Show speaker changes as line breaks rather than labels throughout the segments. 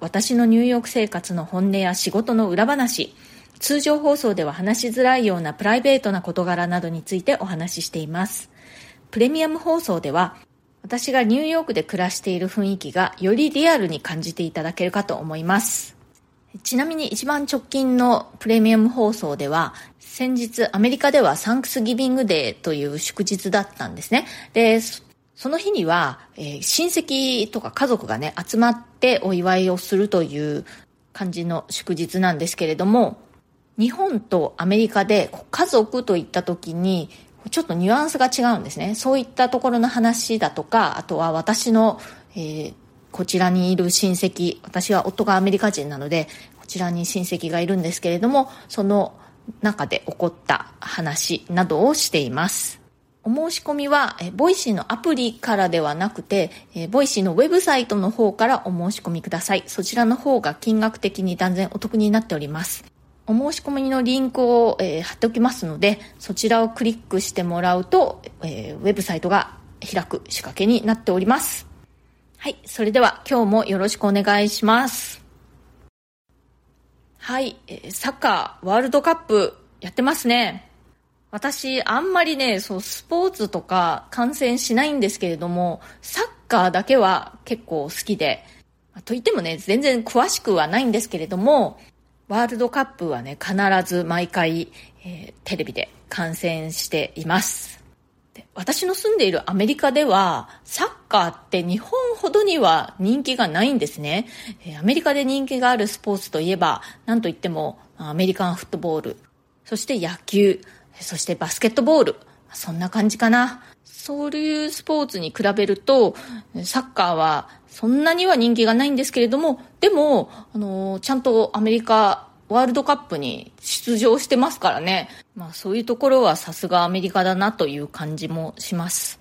私のニューヨーク生活の本音や仕事の裏話、通常放送では話しづらいようなプライベートな事柄などについてお話ししています。プレミアム放送では、私がニューヨークで暮らしている雰囲気がよりリアルに感じていただけるかと思います。ちなみに一番直近のプレミアム放送では、先日アメリカではサンクスギビングデーという祝日だったんですね。で、その日には、えー親戚とか家族がね、集まってお祝いをするという感じの祝日なんですけれども、日本とアメリカで家族といった時に、ちょっとニュアンスが違うんですね。そういったところの話だとか、あとは私の、えーこちらにいる親戚、私は夫がアメリカ人なので、こちらに親戚がいるんですけれども、その中で起こった話などをしています。お申し込みは、えボイシーのアプリからではなくて、えボイシーのウェブサイトの方からお申し込みください。そちらの方が金額的に断然お得になっております。お申し込みのリンクを、えー貼っておきますので、そちらをクリックしてもらうと、えーウェブサイトが開く仕掛けになっております。はい。それでは今日もよろしくお願いします。はい。サッカーワールドカップやってますね。私、あんまりね、そう、スポーツとか観戦しないんですけれども、サッカーだけは結構好きで、と言ってもね、全然詳しくはないんですけれども、ワールドカップはね、必ず毎回、えーテレビで観戦しています。で私の住んでいるアメリカでは、サッカーって日本ほどには人気がないんですね。えーアメリカで人気があるスポーツといえば、なんといっても、アメリカンフットボール、そして野球、そしてバスケットボール。そんな感じかな。そういうスポーツに比べると、サッカーはそんなには人気がないんですけれども、でも、あの、ちゃんとアメリカワールドカップに出場してますからね。まあそういうところはさすがアメリカだなという感じもします。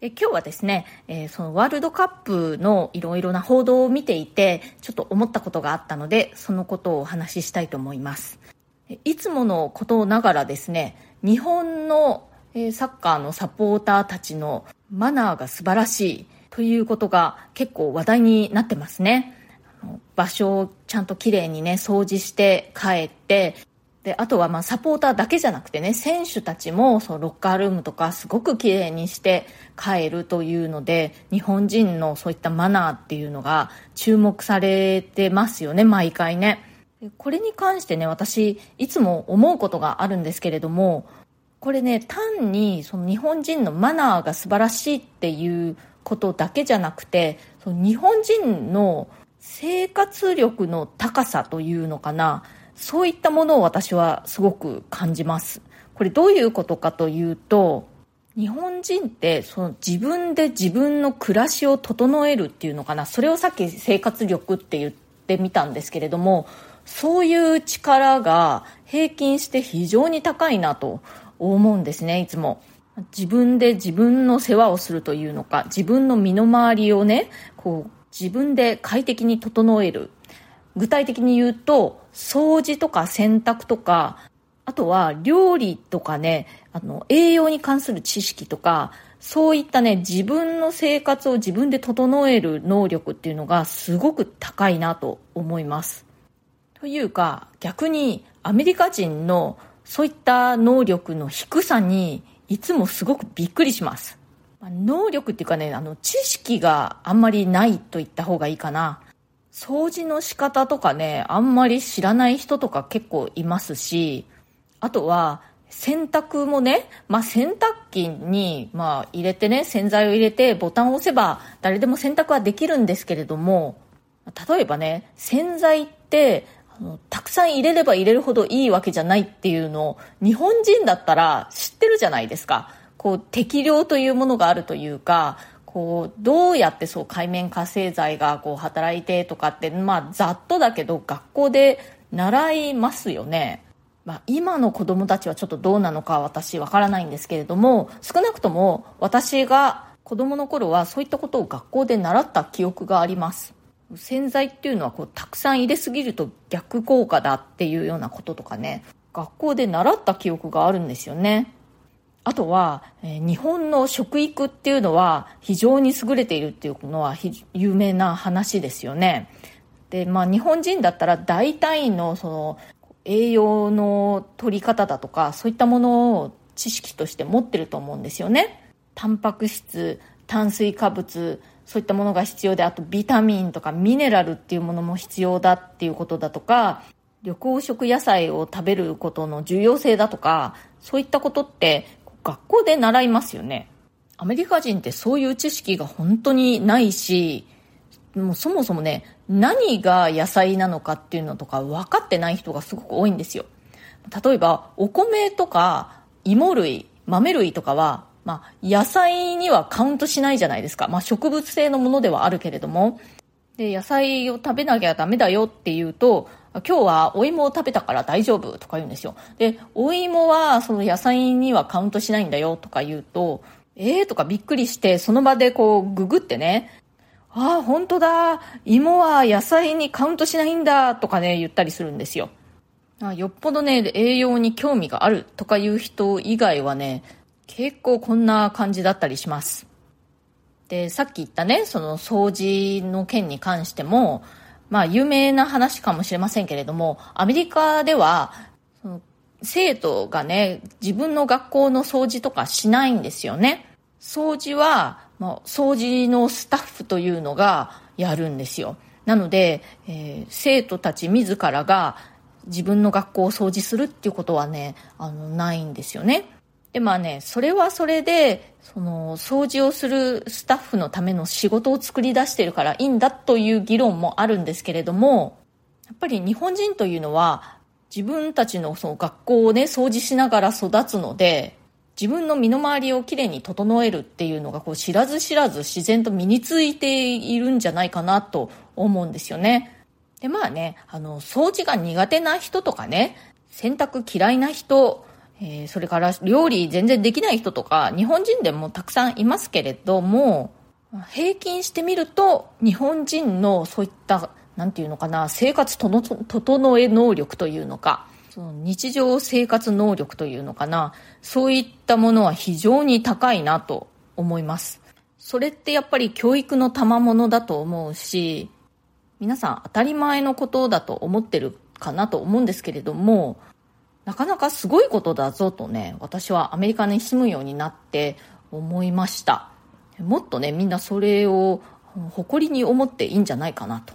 で今日はですね、えーそのワールドカップのいろいろな報道を見ていて、ちょっと思ったことがあったので、そのことをお話ししたいと思います。いつものことながらですね、日本のサッカーのサポーターたちのマナーが素晴らしいということが結構話題になってますね。場所をちゃんときれいにね、掃除して帰って、で、あとはまあサポーターだけじゃなくてね、選手たちもそうロッカールームとかすごくきれいにして帰るというので、日本人のそういったマナーっていうのが注目されてますよね、毎回ね。これに関してね、私、いつも思うことがあるんですけれども、これね、単にその日本人のマナーが素晴らしいっていうことだけじゃなくて、その日本人の生活力の高さというのかな、そういったものを私はすごく感じます。これどういうことかというと、日本人ってその自分で自分の暮らしを整えるっていうのかな、それをさっき生活力って言ってみたんですけれども、そういう力が平均して非常に高いなと思うんですね、いつも。自分で自分の世話をするというのか、自分の身の回りをね、こう、自分で快適に整える。具体的に言うと、掃除とか洗濯とか、あとは料理とかね、あの、栄養に関する知識とか、そういったね、自分の生活を自分で整える能力っていうのがすごく高いなと思います。というか、逆にアメリカ人のそういった能力の低さにいつもすごくびっくりします。能力っていうかね、あの、知識があんまりないと言った方がいいかな。掃除の仕方とかね、あんまり知らない人とか結構いますし、あとは、洗濯もね、まあ、洗濯機に、まあ、入れてね、洗剤を入れてボタンを押せば誰でも洗濯はできるんですけれども、例えばね、洗剤って、あのたくさん入れれば入れるほどいいわけじゃないっていうのを、日本人だったら知ってるじゃないですか。こう、適量というものがあるというか、こうどうやってそう海面活性剤がこう働いてとかってまあざっとだけど学校で習いますよね。まあ、今の子供たちはちょっとどうなのか私わからないんですけれども少なくとも私が子供の頃はそういったことを学校で習った記憶があります洗剤っていうのはこうたくさん入れすぎると逆効果だっていうようなこととかね。学校で習った記憶があるんですよね。あとは、えー、日本の食育っていうのは非常に優れているっていうのは有名な話ですよね。でまあ日本人だったら大体のその栄養の取り方だとかそういったものを知識として持ってると思うんですよね。タンパク質炭水化物そういったものが必要であとビタミンとかミネラルっていうものも必要だっていうことだとか緑黄色野菜を食べることの重要性だとかそういったことって学校で習いますよね。アメリカ人ってそういう知識が本当にないしもうそもそもね何が野菜なのかっていうのとか分かってない人がすごく多いんですよ。例えばお米とか芋類豆類とかはまあ、野菜にはカウントしないじゃないですか。まあ、植物性のものではあるけれども。で、野菜を食べなきゃダメだよって言うと、今日はお芋を食べたから大丈夫とか言うんですよ。で、お芋はその野菜にはカウントしないんだよとか言うと、ええー、とかびっくりして、その場でこうググってね、ああ、本当だ。芋は野菜にカウントしないんだとかね、言ったりするんですよ。よっぽどね、栄養に興味があるとかいう人以外はね、結構こんな感じだったりします。で、さっき言ったね、その掃除の件に関しても、まあ有名な話かもしれませんけれども、アメリカでは、その生徒がね、自分の学校の掃除とかしないんですよね。掃除は、まあ、掃除のスタッフというのがやるんですよ。なので、えー、生徒たち自らが自分の学校を掃除するっていうことはね、あの、ないんですよね。で、まあね、それはそれで、その、掃除をするスタッフのための仕事を作り出してるからいいんだという議論もあるんですけれども、やっぱり日本人というのは、自分たちのその学校をね、掃除しながら育つので、自分の身の回りをきれいに整えるっていうのがこう知らず知らず自然と身についているんじゃないかなと思うんですよね。で、まあね、あの、掃除が苦手な人とかね、洗濯嫌いな人、えー、それから料理全然できない人とか、日本人でもたくさんいますけれども、平均してみると、日本人のそういった、なんていうのかな、生活との整え能力というのか、その日常生活能力というのかな、そういったものは非常に高いなと思います。それってやっぱり教育の賜物だと思うし、皆さん当たり前のことだと思ってるかなと思うんですけれども、なかなかすごいことだぞとね、私はアメリカに住むようになって思いました。もっとね、みんなそれを誇りに思っていいんじゃないかなと。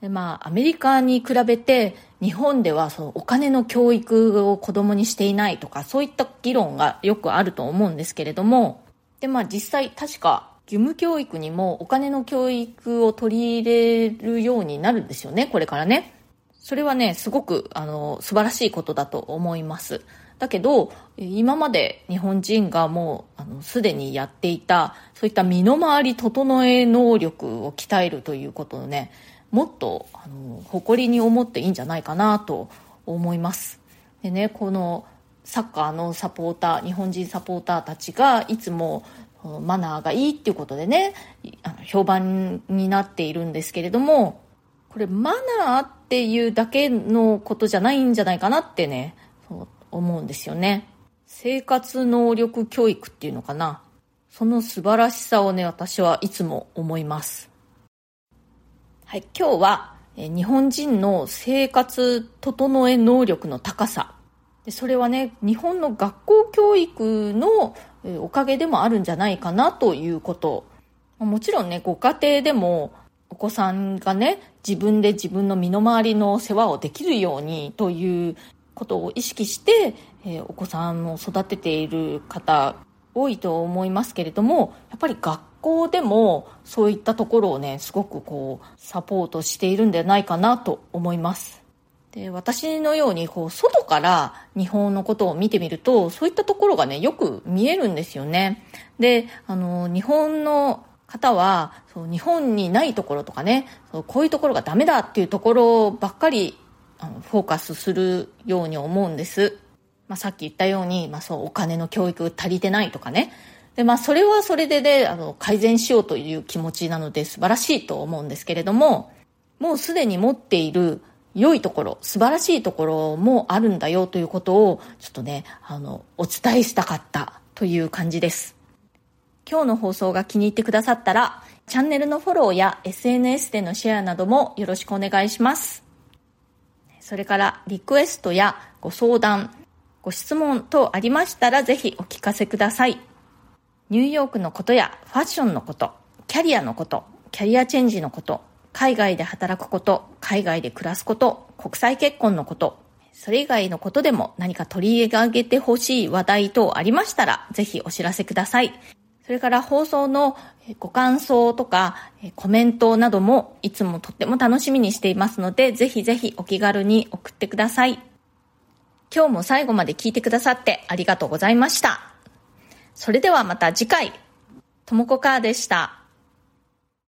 でまあ、アメリカに比べて日本ではそのお金の教育を子供にしていないとかそういった議論がよくあると思うんですけれども、でまあ実際確か義務教育にもお金の教育を取り入れるようになるんですよね、これからね。それはね、すごく、あの、素晴らしいことだと思います。だけど、今まで日本人がもう、あの、すでにやっていた、そういった身の回り整え能力を鍛えるということをね、もっと、あの、誇りに思っていいんじゃないかなと思います。でね、この、サッカーのサポーター、日本人サポーターたちが、いつも、マナーがいいっていうことでね、あの評判になっているんですけれども、これマナーってていうだけのことじゃないんじゃないかなってね、そう思うんですよね。生活能力教育っていうのかな。その素晴らしさをね、私はいつも思います。はい、今日はえ日本人の生活整え能力の高さ。でそれはね、日本の学校教育のおかげでもあるんじゃないかなということ。もちろんね、ご家庭でもお子さんがね、自分で自分の身の回りの世話をできるようにということを意識して、えー、お子さんを育てている方多いと思いますけれども、やっぱり学校でもそういったところをね、すごくこう、サポートしているんではないかなと思います。で私のようにこう外から日本のことを見てみるとそういったところがねよく見えるんですよねであの日本の方はそう日本にないところとかねそうこういうところがダメだっていうところばっかりあのフォーカスするように思うんです、まあ、さっき言ったように、まあ、そうお金の教育足りてないとかね。でまあそれはそれでねあの改善しようという気持ちなので素晴らしいと思うんですけれどももうすでに持っている良いところ素晴らしいところもあるんだよということをちょっとねあのお伝えしたかったという感じです。今日の放送が気に入ってくださったら、チャンネルのフォローや SNS でのシェアなどもよろしくお願いします。それからリクエストやご相談、ご質問等ありましたらぜひお聞かせください。ニューヨークのことやファッションのこと、キャリアのこと、キャリアチェンジのこと、海外で働くこと、海外で暮らすこと、国際結婚のこと、それ以外のことでも何か取り上げてほしい話題等ありましたら、ぜひお知らせください。それから放送のご感想とかコメントなどもいつもとっても楽しみにしていますので、ぜひぜひお気軽に送ってください。今日も最後まで聞いてくださってありがとうございました。それではまた次回、ともこかーでした。